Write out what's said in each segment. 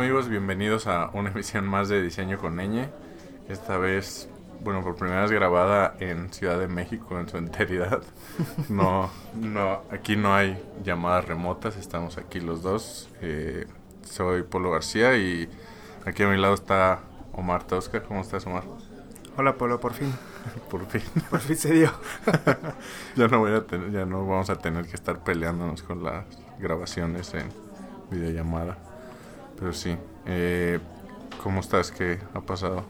amigos? Bienvenidos a una emisión más de Diseño con Ñ. Esta vez, bueno, por primera vez grabada en Ciudad de México en su enteridad. No, no, aquí no hay llamadas remotas, estamos aquí los dos. Eh, soy Polo García y aquí a mi lado está Omar Tosca. ¿Cómo estás, Omar? Hola, Polo, por fin. por fin. Por fin se dio. ya no voy a tener, ya no vamos a tener que estar peleándonos con las grabaciones en videollamada. Pero sí, eh, ¿cómo estás? ¿Qué ha pasado?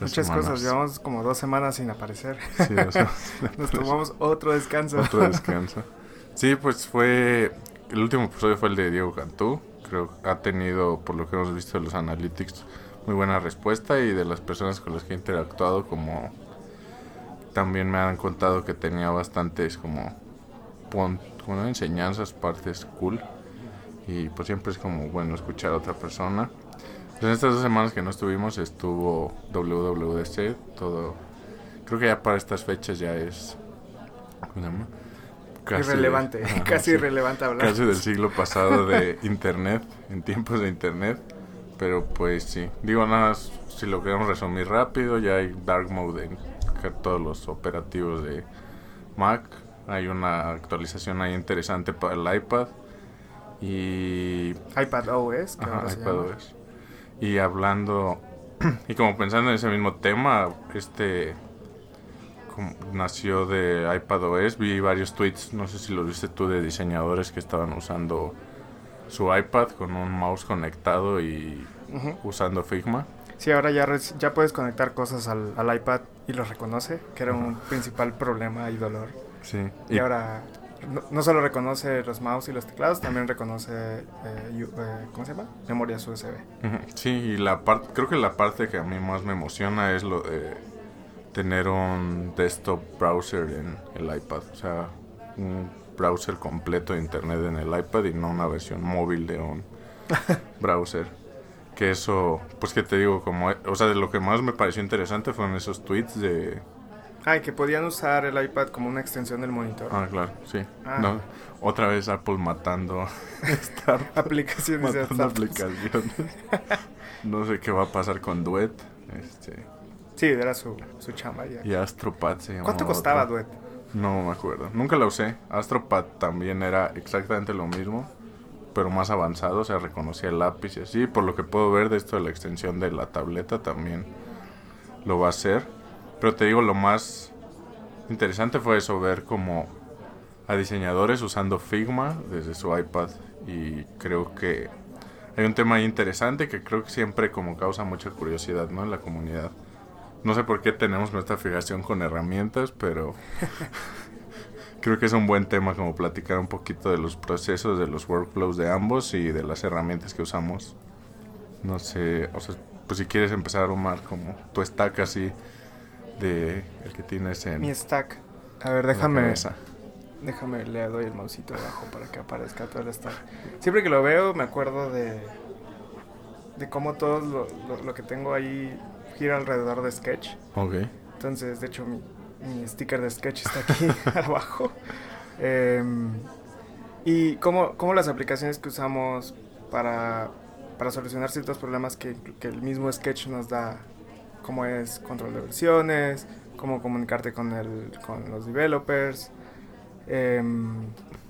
Muchas cosas, llevamos como dos semanas sin aparecer. Sí, Nos tomamos otro descanso. Otro descanso. Sí, pues fue, el último episodio fue el de Diego Cantú. Creo que ha tenido, por lo que hemos visto de los analytics, muy buena respuesta y de las personas con las que he interactuado como también me han contado que tenía bastantes como, como enseñanzas, partes cool y pues siempre es como bueno escuchar a otra persona. Pues en estas dos semanas que no estuvimos estuvo WWDC, todo, creo que ya para estas fechas ya es, Casi irrelevante, casi irrelevante hablar. Casi del siglo pasado de internet, en tiempos de internet, pero pues sí, digo nada, si lo queremos resumir rápido, ya hay dark mode en todos los operativos de Mac, hay una actualización ahí interesante para el iPad y iPad OS, Y hablando y como pensando en ese mismo tema, este nació de iPad OS, vi varios tweets, no sé si los viste tú de diseñadores que estaban usando su iPad con un mouse conectado y usando Figma. Sí, ahora ya, ya puedes conectar cosas al, al iPad y lo reconoce, que era un principal problema y dolor. Sí. y ahora no, solo reconoce los mouse y los teclados, también reconoce, eh, eh, ¿cómo se llama? Memorias USB. Sí, y la parte, creo que la parte que a mí más me emociona es lo de tener un desktop browser en el iPad, o sea, un browser completo de internet en el iPad y no una versión móvil de un browser. Que eso, pues que te digo, como, o sea, de lo que más me pareció interesante fueron esos tweets de Ah, que podían usar el iPad como una extensión del monitor. Ah, claro, sí. Ah. No, otra vez Apple matando aplicaciones. matando aplicaciones. no sé qué va a pasar con Duet. Este. Sí, era su, su chamba ya. Y AstroPad se ¿Cuánto costaba Duet? No me acuerdo. Nunca la usé. AstroPad también era exactamente lo mismo, pero más avanzado. O sea, reconocía el lápiz y así. Por lo que puedo ver de esto de la extensión de la tableta también lo va a hacer. Pero te digo, lo más interesante fue eso, ver como a diseñadores usando Figma desde su iPad y creo que hay un tema interesante que creo que siempre como causa mucha curiosidad, ¿no? En la comunidad. No sé por qué tenemos nuestra fijación con herramientas, pero creo que es un buen tema como platicar un poquito de los procesos, de los workflows de ambos y de las herramientas que usamos. No sé, o sea, pues si quieres empezar, Omar, como tu stack así de el que tienes en mi stack. A ver, déjame déjame le doy el mausito abajo para que aparezca todo el stack. Siempre que lo veo me acuerdo de de cómo todo lo, lo, que tengo ahí gira alrededor de Sketch. Ok. Entonces, de hecho mi, mi sticker de Sketch está aquí abajo. Em, y cómo, cómo las aplicaciones que usamos para, para solucionar ciertos problemas que, que el mismo Sketch nos da cómo es control de versiones, cómo comunicarte con, el, con los developers, eh,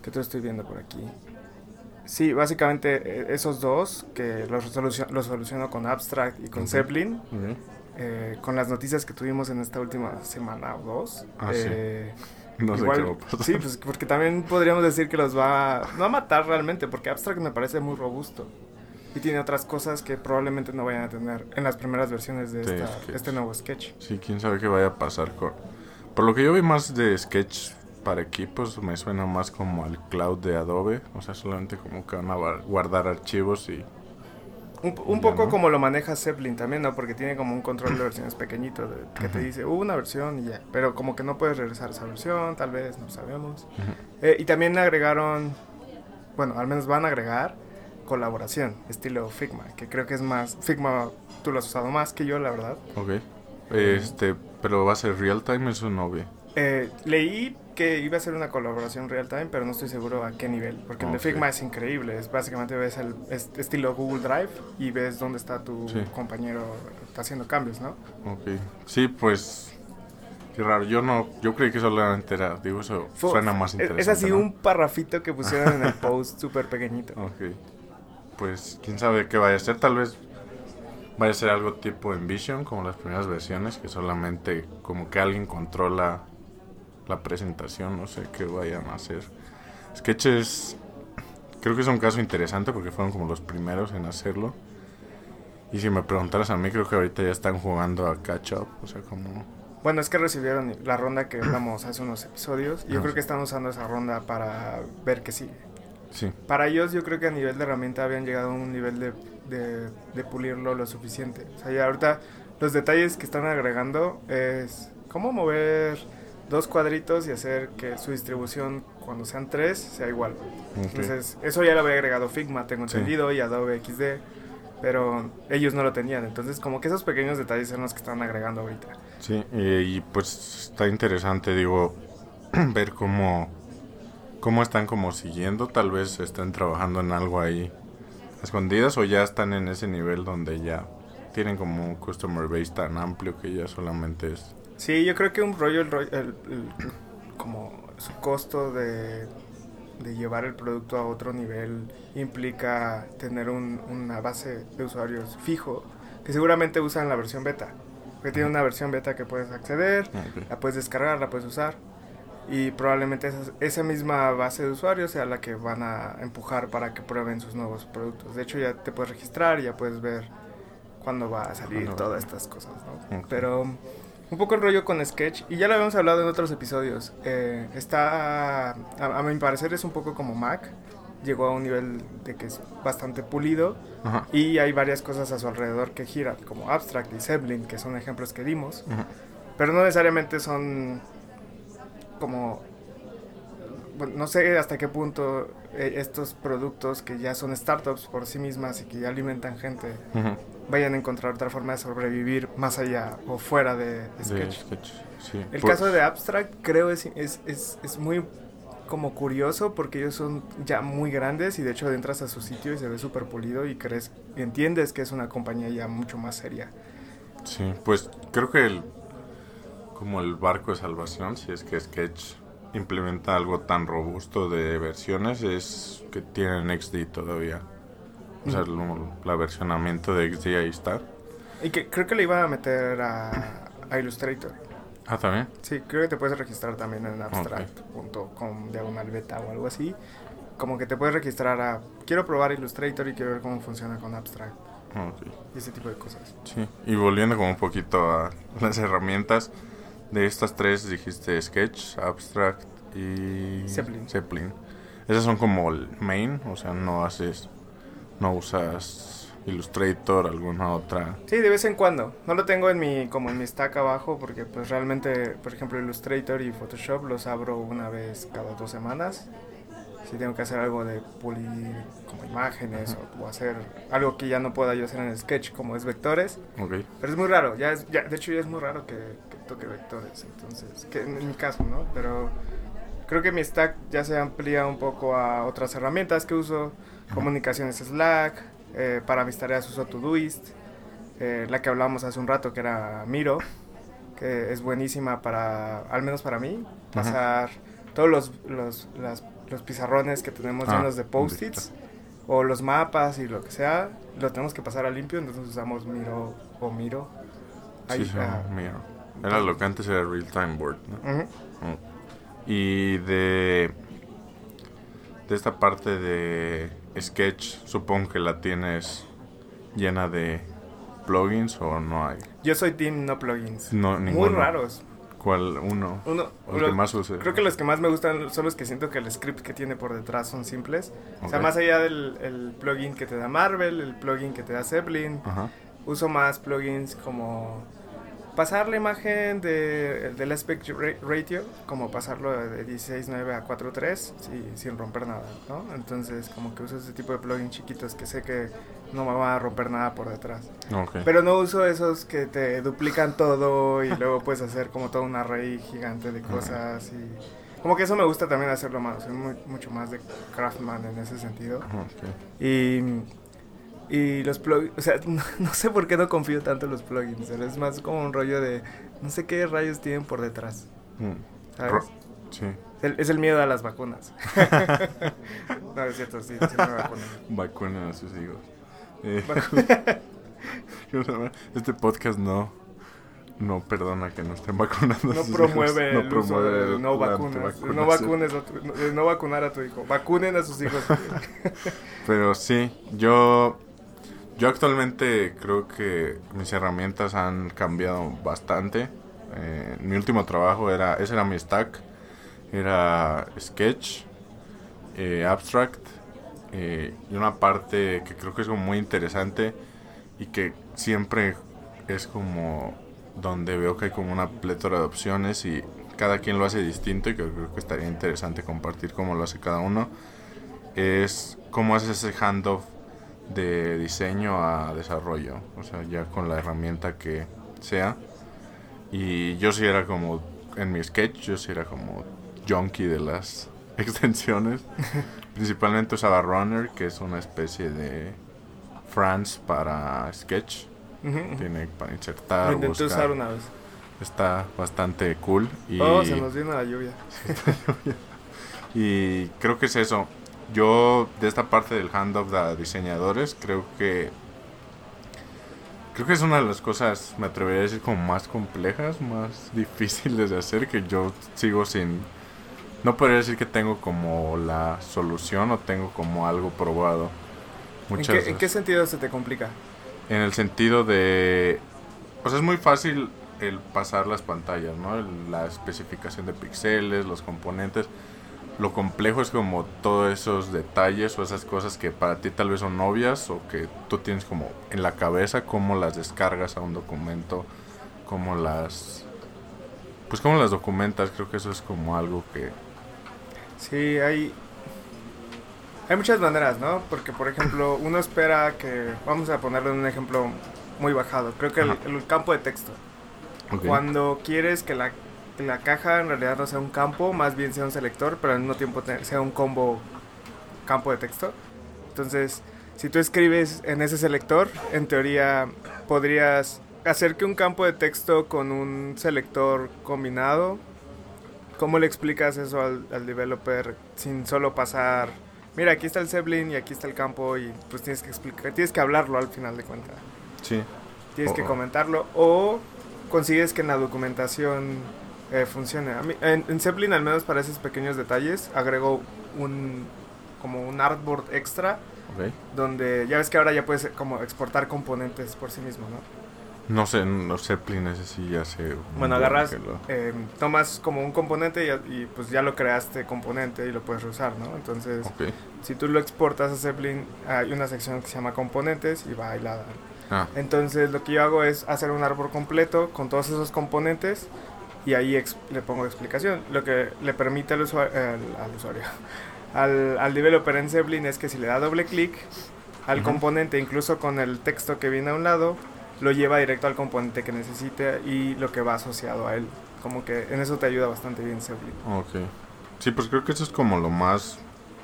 que te estoy viendo por aquí. Sí, básicamente eh, esos dos, que los, soluciono, con Abstract y con Zeppelin, eh, con las noticias que tuvimos en esta última semana o dos. Ah, eh, No sé qué Sí, pues porque también podríamos decir que los va, no a matar realmente, porque Abstract me parece muy robusto y tiene otras cosas que probablemente no vayan a tener en las primeras versiones de este nuevo Sketch. Sí, quién sabe qué vaya a pasar con... Por lo que yo vi más de Sketch para equipos, me suena más como al cloud de Adobe, o sea, solamente como que van a guardar archivos y... Un, poco como lo maneja Zeppelin también, ¿no? Porque tiene como un control de versiones pequeñito que te dice, una versión y ya. Pero como que no puedes regresar a esa versión, tal vez, no sabemos. Eh, y también agregaron, bueno, al menos van a agregar colaboración, estilo Figma, que creo que es más, Figma tú lo has usado más que yo, la verdad. Ok. Este, pero va a ser real time, eso no ve. Eh, leí que iba a ser una colaboración real time, pero no estoy seguro a qué nivel. Porque el de. Figma es increíble. Es básicamente ves el es- estilo Google Drive y ves dónde está tu Sí. compañero está haciendo cambios, ¿no? Ok. Sí, pues. Qué raro. Yo no. Yo creí que solamente era. Digo, eso suena más es- interesante. Es así ¿no? un parrafito que pusieron en el post súper pequeñito. Ok. Pues quién sabe qué vaya a ser. Tal vez vaya a ser algo tipo Envision, como las primeras versiones, que solamente como que alguien controla la presentación. No sé qué vayan a hacer. Sketch es. Creo que es un caso interesante porque fueron como los primeros en hacerlo. Y si me preguntaras a mí, creo que ahorita ya están jugando a catch up. O sea, como. Bueno, es que recibieron la ronda que hablamos hace unos episodios. Y yo Ah, creo que están usando esa ronda para ver qué sigue. Sí. Para ellos yo creo que a nivel de herramienta habían llegado a un nivel de, de, de pulirlo lo suficiente. O sea, ya ahorita los detalles que están agregando es cómo mover dos cuadritos y hacer que su distribución cuando sean tres sea igual. ok. Entonces, eso ya lo había agregado Figma, tengo Sí. entendido, y Adobe XD, pero ellos no lo tenían. Entonces, como que esos pequeños detalles son los que están agregando ahorita. Sí, eh, y pues está interesante, digo, ver cómo, cómo están como siguiendo, tal vez están trabajando en algo ahí escondidas o ya están en ese nivel donde ya tienen como un customer base tan amplio que ya solamente es... Sí, yo creo que un rollo, el rollo- el- el- como su costo de, de llevar el producto a otro nivel implica tener un- una base de usuarios fijo que seguramente usan la versión beta. Porque tiene una versión beta que puedes acceder, la puedes descargar, la puedes usar. Y probablemente esa, esa misma base de usuarios sea la que van a empujar para que prueben sus nuevos productos. De hecho, ya te puedes registrar, ya puedes ver cuándo va a salir todas estas cosas, ¿no? Ok. Pero un poco el rollo con Sketch, y ya lo habíamos hablado en otros episodios, eh, está, a, a mi parecer es un poco como Mac, llegó a un nivel de que es bastante pulido, Ajá. y hay varias cosas a su alrededor que giran, como Abstract y Zeppelin, que son ejemplos que dimos, Ajá. pero no necesariamente son como bueno, no sé hasta qué punto eh, estos productos que ya son startups por sí mismas y que ya alimentan gente Ajá. vayan a encontrar otra forma de sobrevivir más allá o fuera de De Sketch. Sketch, sí. El Pues- caso de Abstract creo es, es, es, es muy como curioso porque ellos son ya muy grandes y de hecho entras a su sitio y se ve súper pulido y crees y entiendes que es una compañía ya mucho más seria. Sí, pues creo que el, como el barco de salvación, si es que Sketch implementa algo tan robusto de versiones, es que tienen XD todavía. O sea, lo- la versionamiento de XD ahí está. Y que creo que le iban a meter a, a Illustrator. Ah, también. Sí, creo que te puedes registrar también en abstract.com diagonal beta o algo así. Como que te puedes registrar a quiero probar Illustrator y quiero ver cómo funciona con Abstract Ok. y ese tipo de cosas. Sí. Y volviendo como un poquito a las herramientas, de estas tres dijiste Sketch, Abstract y Zeppelin. Zeppelin. Esas son como el main, o sea, no haces, no usas Illustrator, alguna otra. Sí, de vez en cuando. No lo tengo en mi como en mi stack abajo porque pues realmente, por ejemplo, Illustrator y Photoshop los abro una vez cada dos semanas. Si tengo que hacer algo de pulir como imágenes o, o hacer algo que ya no pueda yo hacer en Sketch como es vectores. Ok. Pero es muy raro, ya es, ya, de hecho ya es muy raro que, que toque vectores, entonces, que en mi caso, ¿no? Pero creo que mi stack ya se amplía un poco a otras herramientas que uso, comunicaciones Slack, eh, para mis tareas uso Todoist, eh, la que hablábamos hace un rato que era Miro, que es buenísima para, al menos para mí, pasar todos los, los, las- los pizarrones que tenemos Ah, llenos de post-its o los mapas y lo que sea, lo tenemos que pasar a limpio, entonces usamos Miro o Miro. Ahí, Sí, sí, mira. Era lo que antes era Real Time Board, ¿no? ujú. Mm. Y de de esta parte de Sketch, supongo que la tienes llena de plugins o no hay. Yo soy team no plugins. No, Muy ninguno. raros. ¿Cuál uno? Uno, O el lo- que más use. Creo que los que más me gustan son los que siento que el script que tiene por detrás son simples. O sea, más allá del el plugin que te da Marvel, el plugin que te da Zeppelin, uso más plugins como pasar la imagen de, del aspect ra- ratio, como pasarlo de 16.9 a 4.3 sí, sin romper nada, ¿no? Entonces, como que uso ese tipo de plugins chiquitos que sé que no me van a romper nada por detrás. Ok. Pero no uso esos que te duplican todo y luego puedes hacer como todo un array gigante de cosas y como que eso me gusta también hacerlo más, soy muy- mucho más de craftman en ese sentido. Ajá, ok. Y, y los plugins, o sea, no, no sé por qué no confío tanto en los plugins, es más como un rollo de no sé qué rayos tienen por detrás, Mm. ¿sabes? Sí. El- es el miedo a las vacunas. no, es cierto, sí, sí me vacunan. Vacunen a sus hijos. Eh, este podcast no no perdona que no estén vacunando a No sus promueve hijos. uso de no vacunas. No vacunes a tu- no- no vacunar a tu hijo. Vacunen a sus hijos. Pero sí, yo yo actualmente creo que mis herramientas han cambiado bastante. Eh, mi último trabajo era ese era mi stack, era Sketch, eh, Abstract eh, y una parte que creo que es como muy interesante y que siempre es como donde veo que hay como una plétora de opciones y cada quien lo hace distinto y que creo que estaría interesante compartir cómo lo hace cada uno es cómo haces ese handoff de diseño a desarrollo, o sea, ya con la herramienta que sea. Y yo sí era como, en mi sketch, yo sí era como junkie de las extensiones. Principalmente usaba Runner, que es una especie de France para sketch. Tiene para insertar, Lo intenté buscar. usar una vez. Está bastante cool. Y... Oh, se nos vino la lluvia. Y creo que es eso. Yo, de esta parte del handoff de diseñadores, creo que. Creo que es una de las cosas, me atrevería a decir, como más complejas, más difíciles de hacer, que yo sigo sin. No podría decir que tengo como la solución o tengo como algo probado. ¿En Muchas qué, en qué sentido se te complica? en el sentido de... O sea, es muy fácil el pasar las pantallas, ¿no? La especificación de píxeles, los componentes. Lo complejo es como todos esos detalles o esas cosas que para ti tal vez son obvias o que tú tienes como en la cabeza, cómo las descargas a un documento, cómo las... Pues cómo las documentas, creo que eso es como algo que... Sí, hay. Hay muchas maneras, ¿no? Porque, por ejemplo, uno espera que. Vamos a ponerle un ejemplo muy bajado. Creo que el, el campo de texto. Cuando quieres que la, que la caja en realidad no sea un campo, más bien sea un selector, pero al mismo tiempo sea un combo campo de texto. Entonces, si tú escribes en ese selector, en teoría podrías hacer que un campo de texto con un selector combinado, ¿cómo le explicas eso al, al developer sin solo pasar, mira, aquí está el Zeppelin y aquí está el campo y pues tienes que explicar, tienes que hablarlo al final de cuentas? Sí. tienes que O- comentarlo o consigues que en la documentación eh, funcione. A mí- en, en Zeppelin, al menos para esos pequeños detalles, agrego un como un artboard extra Ok. donde ya ves que ahora ya puedes como exportar componentes por sí mismo, ¿no? No sé, los Zeppelin ese sí ya sé. Bueno, buen agarras, lo- eh, tomas como un componente y, y, pues ya lo creaste componente y lo puedes reusar, ¿no? Entonces, Ok. si tú lo exportas a Zeppelin, hay una sección que se llama componentes y va ahí la, Ah, Entonces lo que yo hago es hacer un árbol completo con todos esos componentes y ahí le pongo explicación. Lo que le permite al, usua- al- al usuario, al, al developer en Zeppelin es que si le da doble clic al componente, incluso con el texto que viene a un lado, lo lleva directo al componente que necesite y lo que va asociado a él. Como que en eso te ayuda bastante bien Zeppelin. ok. Sí, pues creo que eso es como lo más,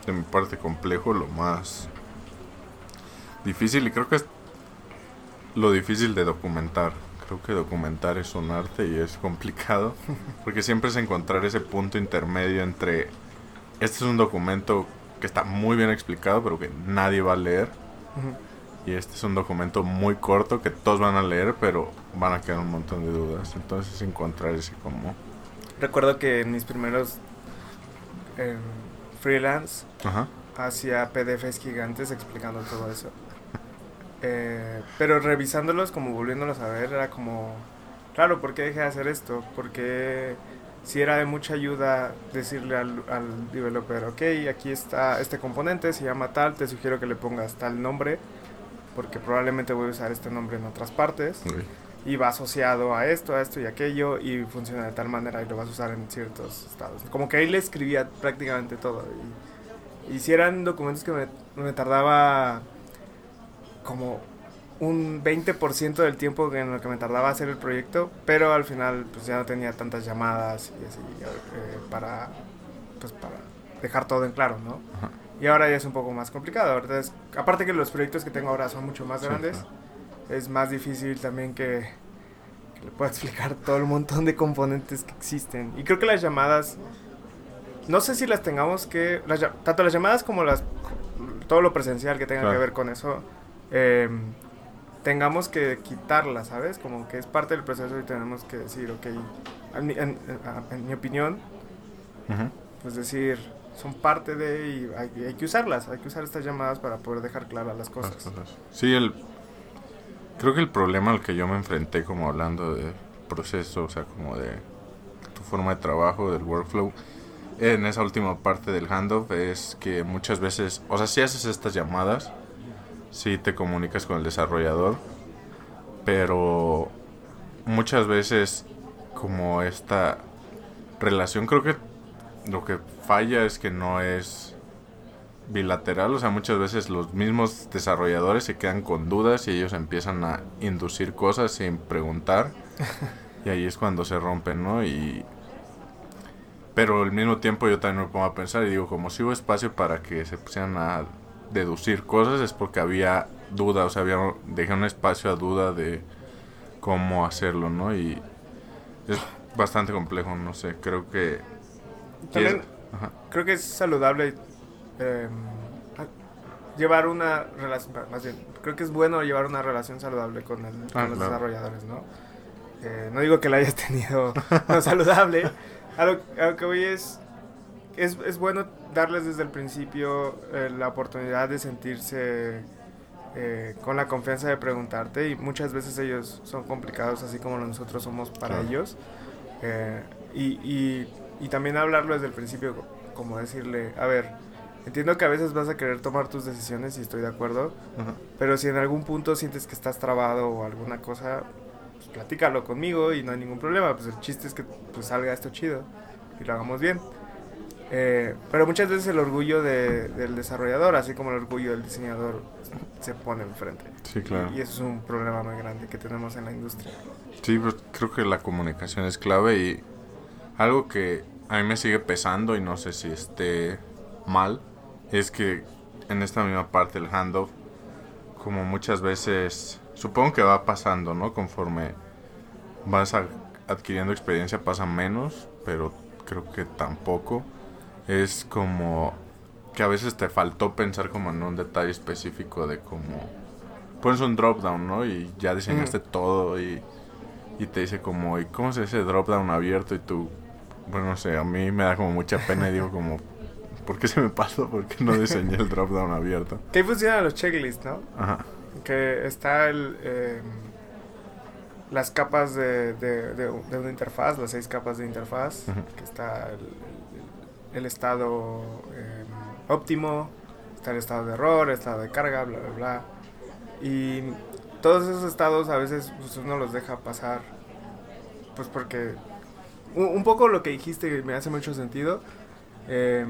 de mi parte, complejo, lo más difícil y creo que es lo difícil de documentar. Creo que documentar es un arte y es complicado porque siempre es encontrar ese punto intermedio entre este es un documento que está muy bien explicado pero que nadie va a leer y este es un documento muy corto que todos van a leer pero van a quedar un montón de dudas. Entonces encontrar ese como... Recuerdo que en mis primeros em, freelance Ajá. hacía PDFs gigantes explicando todo eso. Eh, pero revisándolos, como volviéndolos a ver, era como, claro, ¿por qué dejé de hacer esto? Porque si era de mucha ayuda decirle al, al developer, ok, aquí está este componente, se llama tal, te sugiero que le pongas tal nombre, porque probablemente voy a usar este nombre en otras partes, ok. y va asociado a esto, a esto y aquello, y funciona de tal manera y lo vas a usar en ciertos estados. Como que ahí le escribía prácticamente todo. Y, y si eran documentos que me, me tardaba como un 20% del tiempo en lo que me tardaba hacer el proyecto, pero al final pues ya no tenía tantas llamadas y así eh, para pues para dejar todo en claro, ¿no? Y ahora ya es un poco más complicado. ¿verdad? Es- aparte que los proyectos que tengo ahora son mucho más Sí, grandes, claro. es más difícil también que, que le pueda explicar todo el montón de componentes que existen. Y creo que las llamadas, no sé si las tengamos que, las tanto las llamadas como las todo lo presencial que tenga Claro. que ver con eso, eh, tengamos que quitarlas, ¿sabes? Como que es parte del proceso y tenemos que decir, ok, en, mi- en- en- mi opinión, Ujú. pues decir, son parte de y hay, hay que usarlas, hay que usar estas llamadas para poder dejar claras las Las cosas. cosas. Sí, el, creo que el problema al que yo me enfrenté como hablando de proceso, o sea, como de tu forma de trabajo, del workflow, en esa última parte del handoff es que muchas veces, o sea, si haces estas llamadas, si te comunicas con el desarrollador, pero muchas veces como esta relación creo que lo que falla es que no es bilateral, o sea, muchas veces los mismos desarrolladores se quedan con dudas y ellos empiezan a inducir cosas sin preguntar y ahí es cuando se rompen, ¿no? Y pero al mismo tiempo yo también me pongo a pensar y digo, como si hubo espacio para que se pusieran a deducir cosas es porque había duda, o sea, había dejé un espacio a duda de cómo hacerlo, ¿no? Y es bastante complejo, no sé, creo que También creo que es saludable eh, llevar una relación, más bien, creo que es bueno llevar una relación saludable con, el- con Ah, los claro. desarrolladores, ¿no? Eh, no digo que la hayas tenido no saludable, a lo, a lo que voy es, es, es bueno darles desde el principio eh, la oportunidad de sentirse eh, con la confianza de preguntarte y muchas veces ellos son complicados así como nosotros somos para Claro. ellos. Eh, y, y, y también hablarlo desde el principio, como decirle, a ver, entiendo que a veces vas a querer tomar tus decisiones y estoy de acuerdo, pero si en algún punto sientes que estás trabado o alguna cosa, pues platícalo conmigo y no hay ningún problema. Pues el chiste es que pues, salga esto chido y lo hagamos bien. Eh, pero muchas veces el orgullo de- del desarrollador, así como el orgullo del diseñador, se pone enfrente. Sí, claro. Y eso es un problema muy grande que tenemos en la industria. Sí, pues creo que la comunicación es clave y algo que a mí me sigue pesando y no sé si esté mal es que en esta misma parte del handoff, como muchas veces, supongo que va pasando, ¿no? Conforme vas adquiriendo experiencia pasa menos, pero creo que tampoco. Es como que a veces te faltó pensar como en un detalle específico de cómo pones un drop down, ¿no? Y ya diseñaste todo y, y te dice como, ¿y cómo se dice drop down abierto? Y tú, bueno, no sé, a mí me da como mucha pena y digo como, ¿por qué se me pasó? ¿Por qué no diseñé el drop down abierto? Que ahí funcionan los checklists, ¿no? Ajá, Que está el... eh, las capas de, de, de- de una interfaz, las seis capas de interfaz, que está el, el estado eh, óptimo, está el estado de error, el estado de carga, bla, bla, bla. Y todos esos estados a veces pues, uno los deja pasar, pues porque un, un poco lo que dijiste me hace mucho sentido. eh,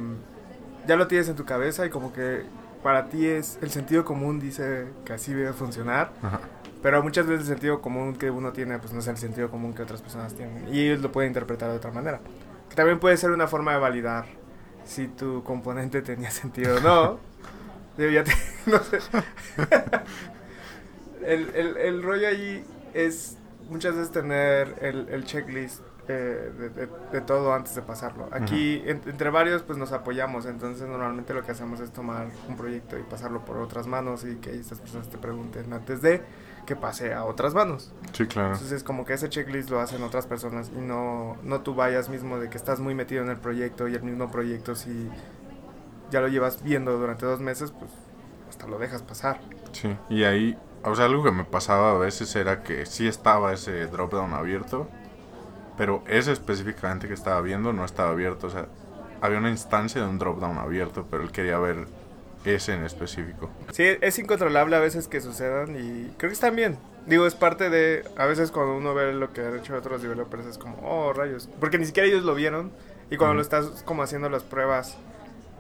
ya lo tienes en tu cabeza y como que para ti es el sentido común dice que así debe funcionar. ajá. Pero muchas veces el sentido común que uno tiene, pues no es el sentido común que otras personas tienen. Y ellos lo pueden interpretar de otra manera. Que también puede ser una forma de validar si tu componente tenía sentido o no. Digo, ya te- no sé. el, el, el rollo ahí es muchas veces tener el, el checklist eh, de, de- de todo antes de pasarlo. Aquí, en- entre varios, pues nos apoyamos. Entonces, normalmente lo que hacemos es tomar un proyecto y pasarlo por otras manos y que estas personas te pregunten antes de que pase a otras manos. Sí, claro. Entonces, es como que ese checklist lo hacen otras personas y no, no tú vayas mismo de que estás muy metido en el proyecto y el mismo proyecto, si ya lo llevas viendo durante dos meses, pues hasta lo dejas pasar. Sí, y ahí, o sea, algo que me pasaba a veces era que sí estaba ese drop down abierto, pero ese específicamente que estaba viendo no estaba abierto, o sea, había una instancia de un drop down abierto, pero él quería ver ese en específico. Sí, es incontrolable a veces que sucedan y creo que están bien. Digo, es parte de, a veces cuando uno ve lo que han hecho otros developers es como, oh, rayos, porque ni siquiera ellos lo vieron y cuando Ujú. lo estás como haciendo las pruebas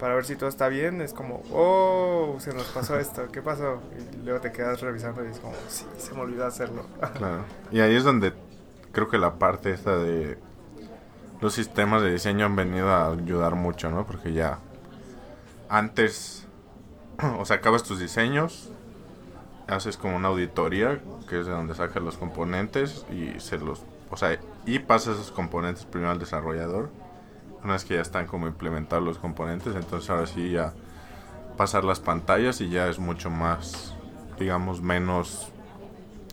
para ver si todo está bien, es como, oh, se nos pasó esto, ¿qué pasó? Y luego te quedas revisando y es como, sí, se me olvidó hacerlo. Claro. Y ahí es donde creo que la parte esta de los sistemas de diseño han venido a ayudar mucho, ¿no? Porque ya antes, o sea, acabas tus diseños, haces como una auditoría, que es de donde sacas los componentes y se los, o sea, y pasas esos componentes primero al desarrollador. Una vez que ya están como implementados los componentes, entonces ahora sí ya pasar las pantallas y ya es mucho más, digamos, menos,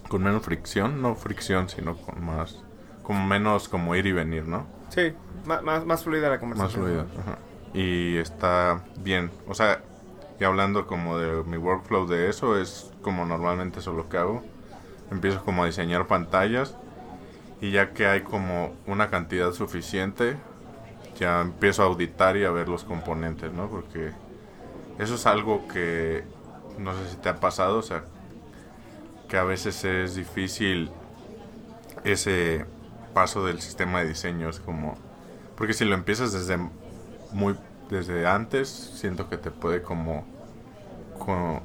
con menos fricción, no fricción, sino con más, como menos como ir y venir, ¿no? Sí, más, más, más fluida la Más conversación. fluido. ajá. Y está bien. O sea, y hablando como de mi workflow de eso, es como normalmente eso lo que hago. Empiezo como a diseñar pantallas y ya que hay como una cantidad suficiente, ya empiezo a auditar y a ver los componentes, ¿no? Porque eso es algo que no sé si te ha pasado, o sea, que a veces es difícil ese paso del sistema de diseño, es como porque si lo empiezas desde muy desde antes, siento que te puede como como,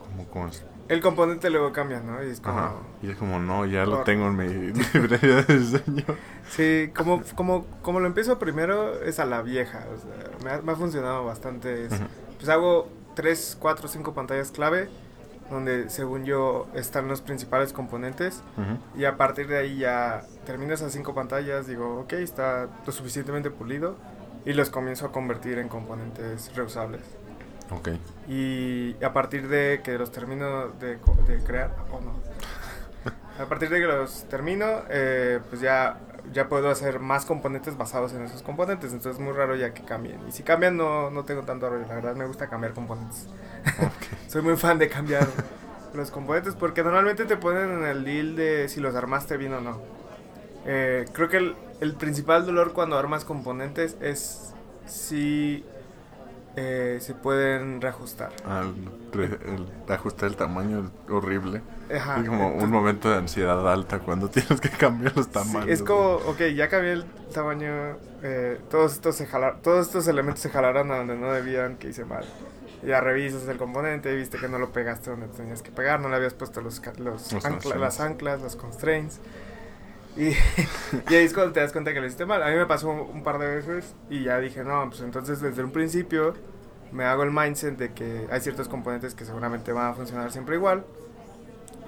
como, como- El componente luego cambia, ¿no? Y es como... ajá, y es como no, ya lo Por- tengo en mi librería de diseño. Sí, como, como, como lo empiezo primero es a la vieja. O sea, me, ha, me ha funcionado bastante. es-. Pues hago 3, 4, 5 pantallas clave, donde según yo están los principales componentes. Y a partir de ahí ya termino esas 5 pantallas, digo, ok, está lo suficientemente pulido. Y los comienzo a convertir en componentes reusables. Ok. Y a partir de que los termino de, crear, o no. A partir de que los termino, eh, pues ya, ya puedo hacer más componentes basados en esos componentes. Entonces es muy raro ya que cambien. Y si cambian, no, no tengo tanto rollo. La verdad me gusta cambiar componentes. Soy muy fan de cambiar los componentes porque normalmente te ponen en el deal de si los armaste bien o no. Eh, creo que el, el principal dolor cuando armas componentes es si eh, se pueden reajustar. Al re- el ajustar el tamaño es horrible. Ajá, es como un entonces- momento de ansiedad alta cuando tienes que cambiar los Sí, tamaños. es como, ok, ya cambié el tamaño, eh, todos estos se jalar, todos estos elementos se jalaron a donde no debían, que hice mal. Ya revisas el componente viste que no lo pegaste donde tenías que pegar, no le habías puesto los, los Los ancla- las anclas, los constraints. Y, y ahí es cuando te das cuenta que lo hiciste mal. A mí me pasó un, un par de veces y ya dije, no, pues entonces desde un principio me hago el mindset de que hay ciertos componentes que seguramente van a funcionar siempre igual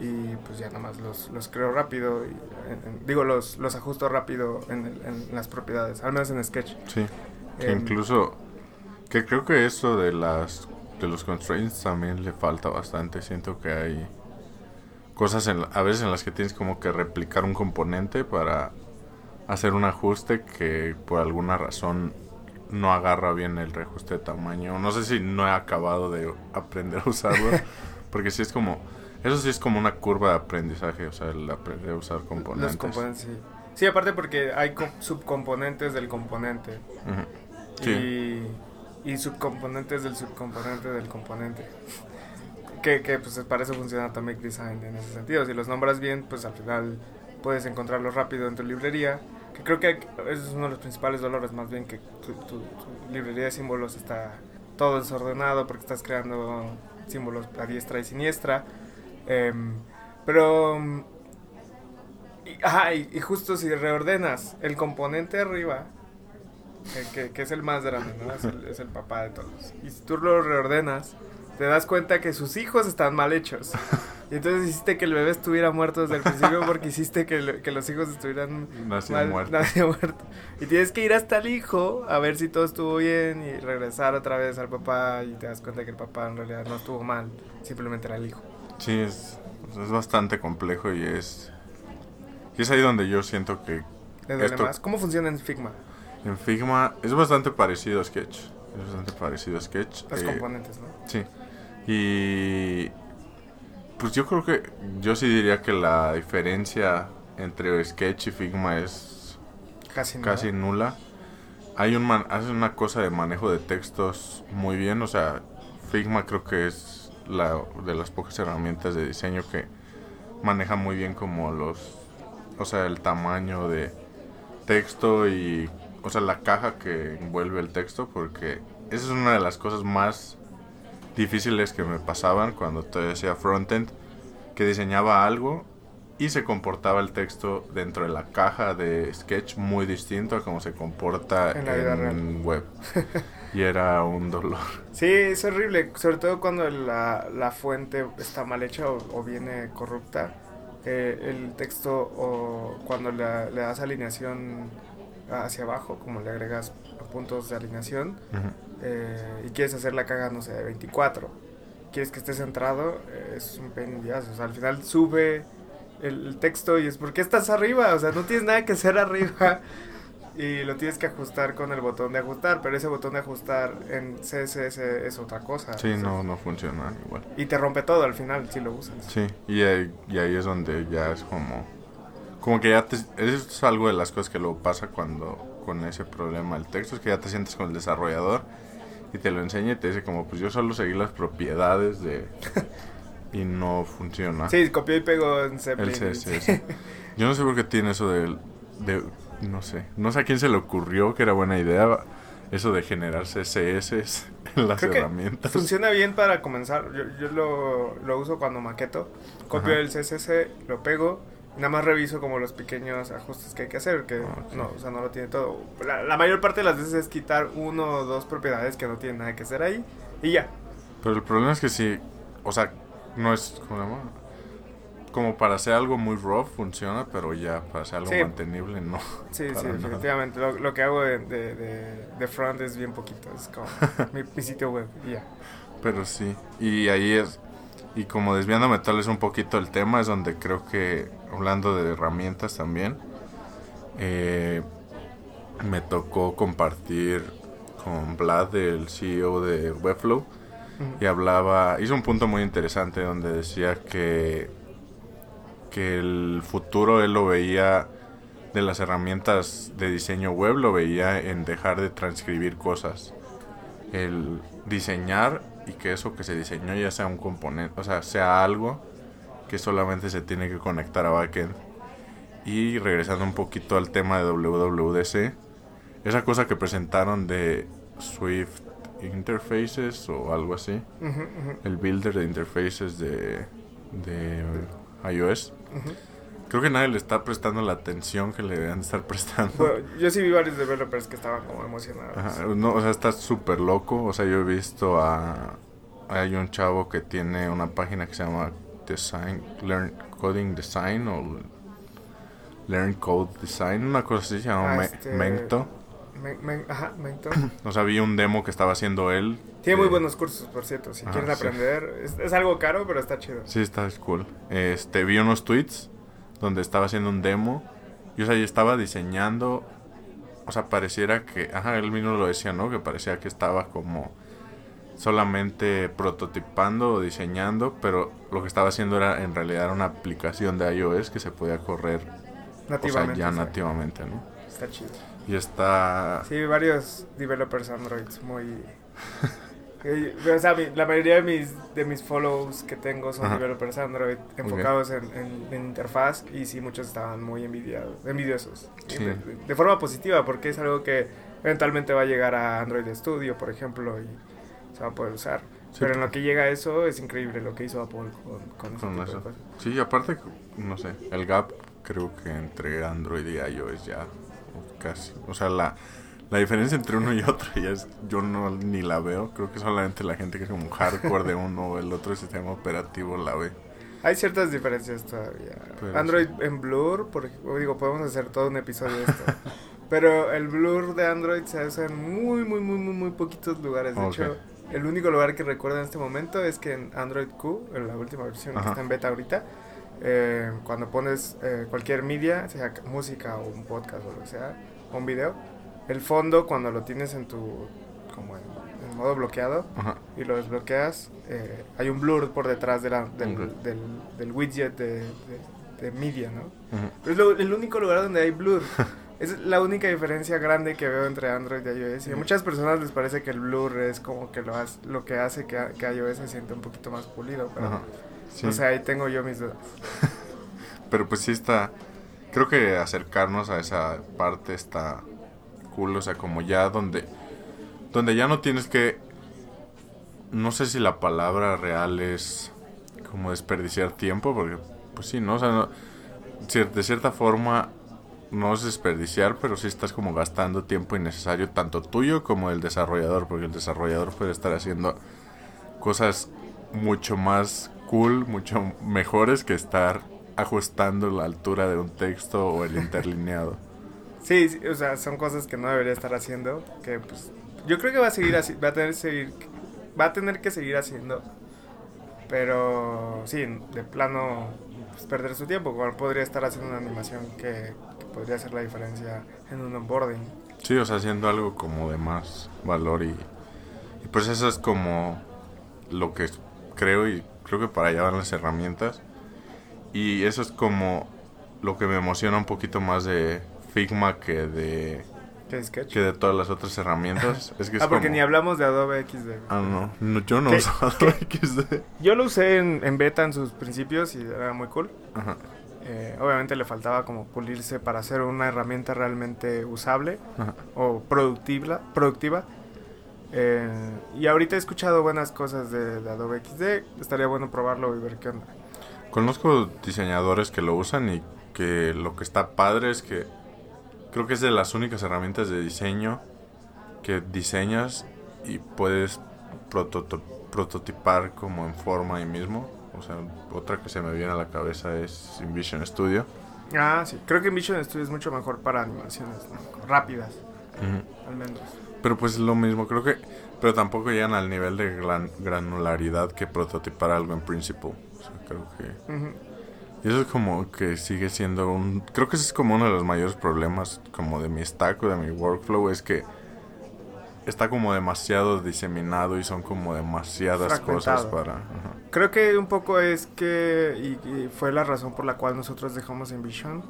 y pues ya nada más los, los creo rápido y en- en- digo los, los ajusto rápido en, el- en las propiedades al menos en Sketch Sí. Que Em, incluso que creo que eso de las de los constraints también le falta bastante siento que hay cosas en, a veces en las que tienes como que replicar un componente para hacer un ajuste que por alguna razón no agarra bien el reajuste de tamaño. No sé si no he acabado de aprender a usarlo porque sí es como eso sí es como una curva de aprendizaje o sea el aprender a usar componentes los componentes. sí. Sí aparte porque hay co- subcomponentes del componente. Sí y, y subcomponentes del subcomponente del componente que, que pues para eso funciona Atomic Design en ese sentido si los nombras bien pues al final puedes encontrarlos rápido en tu librería que creo que es uno de los principales dolores más bien que tu, tu- tu librería de símbolos está todo desordenado porque estás creando símbolos a diestra y siniestra Em, pero y, ajá, y, y justo si reordenas el componente arriba eh, que, que es el más grande, ¿no? Es el, es el papá de todos. Y si tú lo reordenas, te das cuenta que sus hijos están mal hechos. Y entonces hiciste que el bebé estuviera muerto desde el principio porque hiciste que, lo- que los hijos estuvieran nació mal- muerto. Y tienes que ir hasta el hijo a ver si todo estuvo bien y regresar otra vez al papá y te das cuenta que el papá en realidad no estuvo mal, simplemente era el hijo. Sí, es, es bastante complejo y es... Y es ahí donde yo siento que ¿Le duele Esto- más? ¿Cómo funciona en Figma? en Figma es bastante parecido a Sketch. Es bastante parecido a Sketch. Los eh, componentes, ¿no? Sí. Y... Pues yo creo que... Yo sí diría que la diferencia entre Sketch y Figma es Casi casi nula. Hay un man, hace una cosa de manejo de textos muy bien, o sea, Figma creo que es la de las pocas herramientas de diseño que maneja muy bien como los, o sea, el tamaño de texto y, o sea, la caja que envuelve el texto, porque esa es una de las cosas más difíciles que me pasaban cuando te decía frontend, que diseñaba algo y se comportaba el texto dentro de la caja de Sketch muy distinto a como se comporta En la vida en web. y era un dolor. Sí, es horrible, sobre todo cuando la, la fuente está mal hecha o, o viene corrupta. Eh, el texto o cuando le, le das alineación hacia abajo, como le agregas puntos de alineación Ujú. Eh, y quieres hacer la caga, no sé, de 24, quieres que esté centrado, eh, es un ass. O sea, al final sube el, el texto y es ¿por qué estás arriba? O sea, no tienes nada que hacer arriba y lo tienes que ajustar con el botón de ajustar, pero ese botón de ajustar en CSS es otra cosa. Sí, O sea, no, no funciona igual. Y te rompe todo al final si lo usas. Sí, y ahí, y ahí es donde ya es como... Como que ya te... Eso es algo de las cosas que luego pasa cuando con ese problema el texto, es que ya te sientes con el desarrollador y te lo enseña y te dice como, pues yo solo seguí las propiedades de... y no funciona. Sí, copió y pegó en Zeppelin. el CSS. Yo no sé por qué tiene eso de, de... No sé. No sé a quién se le ocurrió que era buena idea eso de generar CSS en las Creo que herramientas. Funciona bien para comenzar. Yo, yo lo, lo uso cuando maqueto. Copio Ajá. el CSS, lo pego. Nada más reviso como los pequeños ajustes que hay que hacer. Que Ah, no, o sea, no lo tiene todo. La, la mayor parte de las veces es quitar uno o dos propiedades que no tienen nada que hacer ahí. Y ya. Pero el problema es que sí, o sea, no es como para hacer algo muy raw funciona, pero ya para hacer algo Sí. mantenible no. Sí, sí, nada. definitivamente. Lo, lo que hago de, de, de- de front es bien poquito. Es como mi, mi sitio web. Y ya. Pero sí, y ahí es, y como desviándome tal vez un poquito el tema, es donde creo que, hablando de herramientas también, eh, me tocó compartir con Vlad, el CEO de Webflow, y hablaba, hizo un punto muy interesante donde decía que, que el futuro él lo veía de las herramientas de diseño web, lo veía en dejar de transcribir cosas. El diseñar y que eso que se diseñó ya sea un componente, o sea, sea algo que solamente se tiene que conectar a backend. Y regresando un poquito al tema de WWDC, esa cosa que presentaron de Swift Interfaces o algo así, el builder de interfaces de, de iOS. Creo que nadie le está prestando la atención que le deben estar prestando. Bueno, yo sí vi varios developers que estaban como emocionados. Ajá, no, o sea, está súper loco. O sea, yo he visto a... Hay un chavo que tiene una página que se llama Design, Learn Coding Design o Learn Code Design, una cosa así, se llama Ah, este- Mento. Men- men- ajá, Mento. O sea, vi un demo que estaba haciendo él. Tiene muy buenos cursos, por cierto. Si Ajá, quieren sí. aprender, es, es algo caro, pero está chido. Sí, está cool. Este, vi unos tweets donde estaba haciendo un demo. Y, o sea, y estaba diseñando. O sea, pareciera que. Ajá, él mismo lo decía, ¿no? Que parecía que estaba como. Solamente prototipando o diseñando. Pero lo que estaba haciendo era en realidad una aplicación de iOS que se podía correr. O sea, Nativamente. ya sí. nativamente, ¿no? Está chido. Y está. Sí, varios developers Androids muy... o sea, mi- la mayoría de mis, de mis follows que tengo son Ajá. developers Android enfocados en, en- en interfaz y sí, muchos estaban muy envidiados, envidiosos. Sí. De, forma positiva, porque es algo que eventualmente va a llegar a Android Studio, por ejemplo, y se va a poder usar. Sí, Pero en lo que llega a eso es increíble lo que hizo Apple con, con ese Con tipo eso. de cosas. Sí, aparte, no sé, el gap creo que entre Android y iOS ya casi. O sea, la, la diferencia entre uno y otro ya es, yo no ni la veo. Creo que solamente la gente que es como hardcore de uno o el otro sistema operativo la ve. Hay ciertas diferencias todavía. Pero Android en Blur, por digo, podemos hacer todo un episodio de esto. Pero el Blur de Android se hace en muy, muy, muy, muy, muy poquitos lugares. De hecho, el único lugar que recuerdo en este momento es que en Android Q, en la última versión que está en beta ahorita, eh, cuando pones eh, cualquier media, sea música o un podcast o lo que sea, o un video, el fondo cuando lo tienes en tu, como en, en modo bloqueado, Ajá. y lo desbloqueas, eh, hay un blur por detrás de la- del, Ok. del, del widget de, de, de media, ¿no? Ujú. Pero es lo- el único lugar donde hay blur. Es la única diferencia grande que veo entre Android y iOS. Y a muchas personas les parece que el blur es como que lo, hace- lo que hace que, que iOS se sienta un poquito más pulido. Pero, Ajá. Sí. o sea, ahí tengo yo mis dudas. Pero pues sí está. Creo que acercarnos a esa parte está cool. O sea, como ya donde. Donde ya no tienes que. No sé si la palabra real es. Como desperdiciar tiempo. Porque, pues sí, ¿no? O sea, no- de cierta forma no es desperdiciar, pero sí estás como gastando tiempo innecesario, tanto tuyo como el desarrollador, porque el desarrollador puede estar haciendo cosas mucho más cool, mucho mejores que estar ajustando la altura de un texto o el interlineado. Sí, o sea, son cosas que no debería estar haciendo, que pues yo creo que va a seguir así, va a tener que seguir va a tener que seguir haciendo. Pero sí, de plano pues, perder su tiempo, podría estar haciendo una animación que, que podría hacer la diferencia en un onboarding. Sí, o sea, haciendo algo como de más valor y, y pues eso es como lo que creo y creo que para allá van las herramientas. Y eso es como lo que me emociona un poquito más de Figma que de ¿Qué que de todas las otras herramientas. Es que es ah, porque como- ni hablamos de Adobe XD. Ah, no, no, yo no ¿Qué? uso Adobe XD. Yo lo usé en, en beta en sus principios y era muy cool. Ajá, Eh, obviamente le faltaba como pulirse para hacer una herramienta realmente usable ajá. o productiva. productiva. Eh, y ahorita he escuchado buenas cosas de, de Adobe XD. Estaría bueno probarlo y ver qué onda. Conozco diseñadores que lo usan y que lo que está padre es que creo que es de las únicas herramientas de diseño que diseñas y puedes prototipar como en forma ahí mismo. O sea, otra que se me viene a la cabeza es InVision Studio. Ah, sí. Creo que Vision Studio es mucho mejor para animaciones ¿no? rápidas, al menos. Pero pues es lo mismo, creo que... Pero tampoco llegan al nivel de gran- granularidad que prototipar algo en Principle. O sea, creo que... Y eso es como que sigue siendo un... Creo que ese es como uno de los mayores problemas como de mi stack o de mi workflow. Es que está como demasiado diseminado y son como demasiadas cosas para... Creo que un poco es que, y, y fue la razón por la cual nosotros dejamos InVision.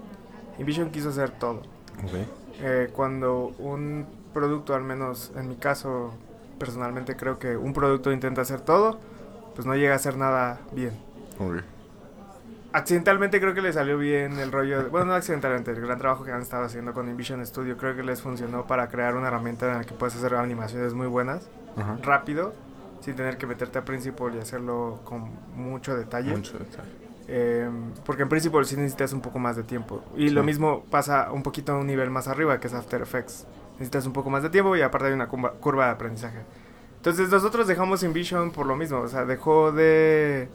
InVision quiso hacer todo. Ok. Eh, cuando un producto, al menos en mi caso, personalmente creo que un producto intenta hacer todo, pues no llega a hacer nada bien. Accidentalmente creo que le salió bien el rollo, de- bueno, no accidentalmente, el gran trabajo que han estado haciendo con InVision Studio creo que les funcionó para crear una herramienta en la que puedes hacer animaciones muy buenas, Ajá. rápido, sin tener que meterte a Principal y hacerlo con mucho detalle. Mucho detalle. Eh, porque en Principal sí necesitas un poco más de tiempo. Y lo Sí. mismo pasa un poquito a un nivel más arriba, que es After Effects. Necesitas un poco más de tiempo y aparte hay una curva, curva de aprendizaje. Entonces nosotros dejamos InVision por lo mismo. O sea, dejó de...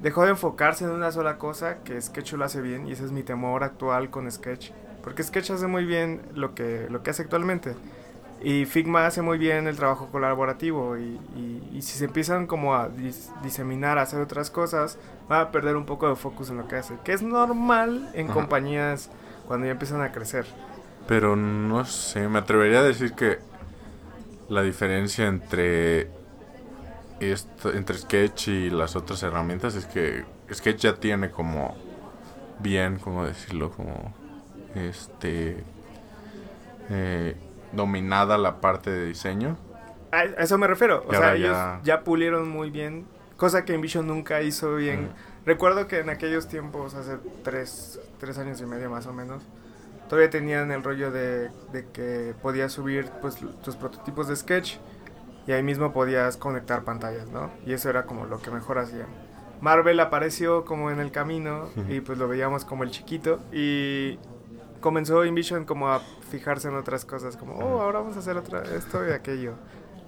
Dejó de enfocarse en una sola cosa, que Sketch lo hace bien, y ese es mi temor actual con Sketch. Porque Sketch hace muy bien lo que, lo que hace actualmente. Y Figma hace muy bien el trabajo colaborativo. Y, y- y si se empiezan como a dis- diseminar, a hacer otras cosas, va a perder un poco de focus en lo que hace. Que es normal en Ajá. compañías cuando ya empiezan a crecer. Pero no sé, me atrevería a decir que la diferencia entre esto, entre Sketch y las otras herramientas es que Sketch ya tiene como bien, ¿cómo decirlo? Como este eh, dominada la parte de diseño. A eso me refiero. O sea, ahora ellos ya- ya... pulieron muy bien. Cosa que Envision nunca hizo bien. Recuerdo que en aquellos tiempos, hace tres, tres años y medio más o menos, todavía tenían el rollo de, de que podías subir pues tus prototipos de sketch y ahí mismo podías conectar pantallas, ¿no? Y eso era como lo que mejor hacían. Marvel apareció como en el camino y pues lo veíamos como el chiquito y comenzó Invision como a fijarse en otras cosas, como, oh, ahora vamos a hacer otra, esto y aquello.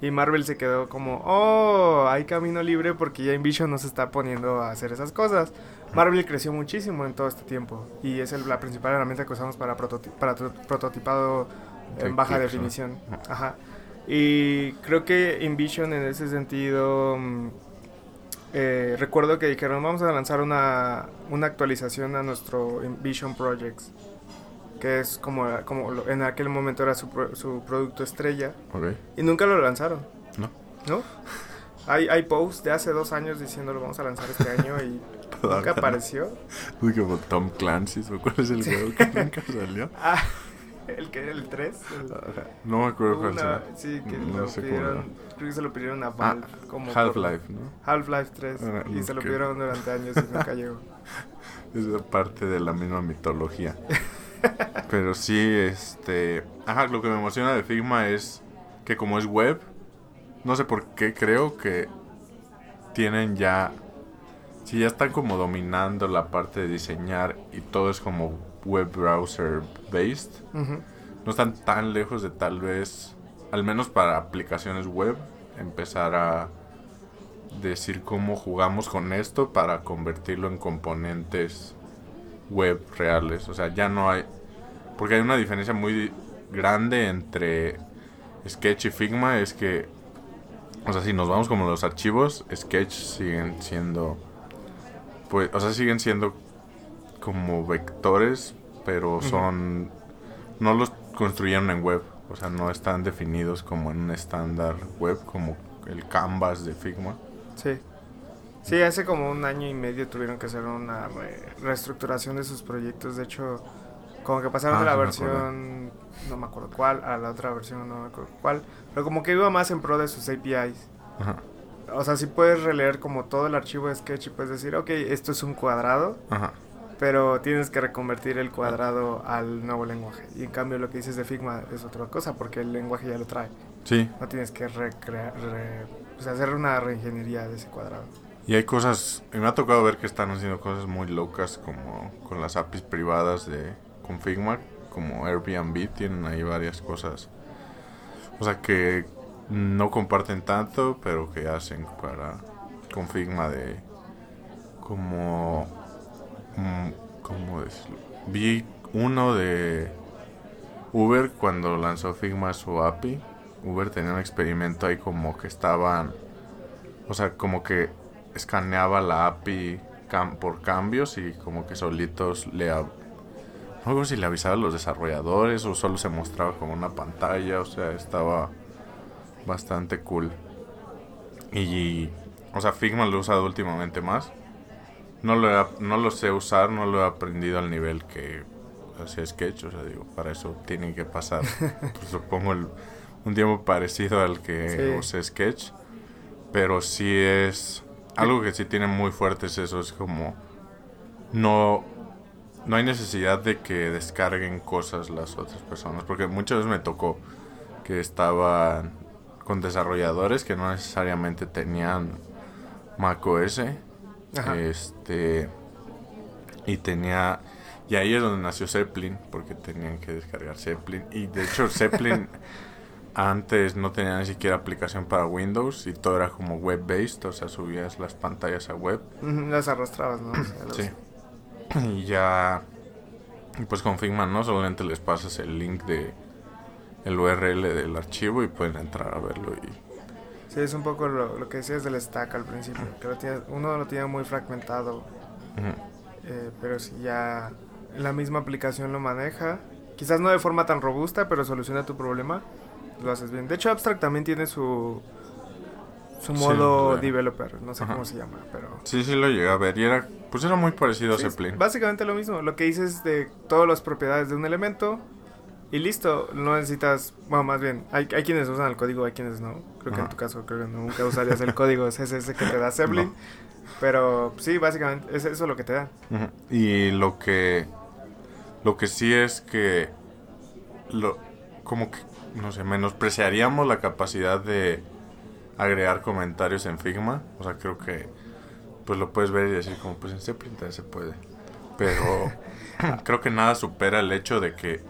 Y Marvel se quedó como, oh, hay camino libre porque ya Invision nos está poniendo a hacer esas cosas. Marvel creció muchísimo en todo este tiempo y es el- la principal herramienta que usamos para, prototi- para prototipado en baja definición. Ajá. Y creo que InVision en ese sentido, mm, eh, recuerdo que dijeron, vamos a lanzar una, una actualización a nuestro InVision Projects, que es como, como en aquel momento era su, su producto estrella, Ok. y nunca lo lanzaron, No. ¿no? Hay, hay posts de hace dos años diciendo lo vamos a lanzar este año y nunca apareció. Uy, como Tom Clancy, ¿o cuál es el juego que nunca salió? Ah, el que era el 3. No me acuerdo cuál será. sí, que No lo sé pidieron, creo que se lo pidieron a Ah, Valve. como Half-Life, ¿no? Half-Life 3. Ah, y se lo pidieron durante años y nunca llegó. Es parte de la misma mitología. Pero sí, este... Ajá, lo que me emociona de Figma es que como es web, no sé por qué creo que tienen ya Sí, ya están como dominando la parte de diseñar y todo es como web browser based. No están tan lejos de tal vez, al menos para aplicaciones web, empezar a decir cómo jugamos con esto para convertirlo en componentes web reales. O sea, ya no hay... Porque hay una diferencia muy grande entre Sketch y Figma. Es que, o sea, si nos vamos como los archivos, Sketch siguen siendo... Pues, o sea, siguen siendo como vectores, pero son... No los construyeron en web. O sea, no están definidos como en un estándar web, como el canvas de Figma. Sí. Sí, hace como un año y medio tuvieron que hacer una re- reestructuración de sus proyectos. De hecho, como que pasaron Ah, de la sí me versión, no me acuerdo cuál, a la otra versión, no me acuerdo cuál. Pero como que iba más en pro de sus APIs. Ajá. O sea, sí puedes releer como todo el archivo de Sketch y puedes decir, ok, esto es un cuadrado, Ajá. Pero tienes que reconvertir el cuadrado al nuevo lenguaje. Y en cambio lo que dices de Figma es otra cosa, porque el lenguaje ya lo trae. Sí, No tienes que recrear, re- pues hacer una reingeniería de ese cuadrado. Y hay cosas, y me ha tocado ver que están haciendo cosas muy locas como con las APIs privadas de con Figma, como Airbnb, tienen ahí varias cosas. O sea que no comparten tanto, pero que hacen para con Figma de como ¿cómo decirlo? Vi uno de Uber cuando lanzó Figma su API. Uber tenía un experimento ahí como que estaban o sea, como que escaneaba la API por cambios y como que solitos le... sé si le avisaba a los desarrolladores o solo se mostraba como una pantalla, o sea, estaba bastante cool. Y, o sea, Figma lo he usado últimamente más. No lo, he- no lo sé usar, no lo he aprendido al nivel que hacía Sketch, o sea, digo, para eso tienen que pasar, pues, supongo, el- un tiempo parecido al que Sí. usé Sketch. Pero sí es... Algo que sí tiene muy fuerte es eso, es como... No, no hay necesidad de que descarguen cosas las otras personas. Porque muchas veces me tocó que estaban con desarrolladores que no necesariamente tenían macOS. Ajá. Este... Y tenía... Y ahí es donde nació Zeppelin, porque tenían que descargar Zeppelin. Y de hecho Zeppelin antes no tenía ni siquiera aplicación para Windows y todo era como web-based, o sea, subías las pantallas a web. Las arrastrabas, ¿no? O sea, los- Sí. Y ya, pues con Figma, ¿no? Solamente les pasas el link de el URL del archivo y pueden entrar a verlo y... Sí, es un poco lo, lo que decías del stack al principio, que lo tiene- uno lo tiene muy fragmentado, eh, pero si ya la misma aplicación lo maneja, quizás no de forma tan robusta, pero soluciona tu problema, lo haces bien. De hecho, Abstract también tiene su, su modo developer, no sé Ajá. cómo se llama, pero... Sí, sí lo llegué a ver y era, pues era muy parecido Sí, a Zeppelin. básicamente lo mismo, lo que dices de todas las propiedades de un elemento y listo, no necesitas, bueno, más bien, hay, hay quienes usan el código, hay quienes no. Creo que en tu caso creo que nunca usarías el código CSS que te da Zeppelin, No. pero sí, básicamente es eso lo que te da. Y lo que lo que sí es que lo como que no sé, menospreciaríamos la capacidad de agregar comentarios en Figma, o sea, creo que pues lo puedes ver y decir como pues en Zeppelin también se puede. Pero creo que nada supera el hecho de que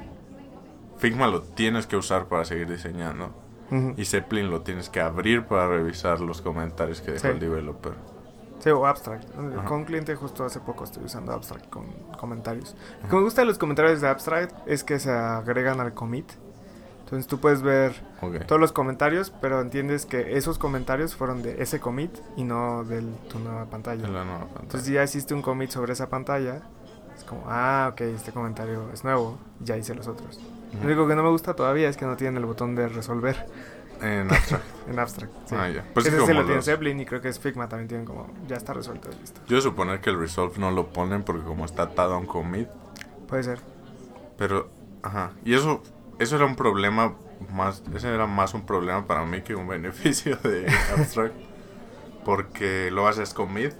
Figma lo tienes que usar para seguir diseñando Ujú. y Zeppelin lo tienes que abrir para revisar los comentarios que dejó Sí. el developer. Sí, o Abstract. Ajá. Con un cliente justo hace poco estoy usando Abstract con comentarios. Lo que me gusta de los comentarios de Abstract es que se agregan al commit. Entonces tú puedes ver Ok. todos los comentarios, pero entiendes que esos comentarios fueron de ese commit y no de tu nueva pantalla. En la nueva pantalla. Entonces si ya hiciste un commit sobre esa pantalla. Es como, ah, ok, este comentario es nuevo, ya hice los otros. Lo único que no me gusta todavía es que no tienen el botón de resolver En Abstract. en Abstract. sí. Ah, ya. Pues es Ese sí lo tiene Zeppelin y creo que es Figma también tienen como, ya está resuelto, listo. Yo suponer que el resolve no lo ponen porque como está atado a un commit, Puede ser. pero ajá, y eso eso era un problema más ese era más un problema para mí que un beneficio de abstract porque lo haces commit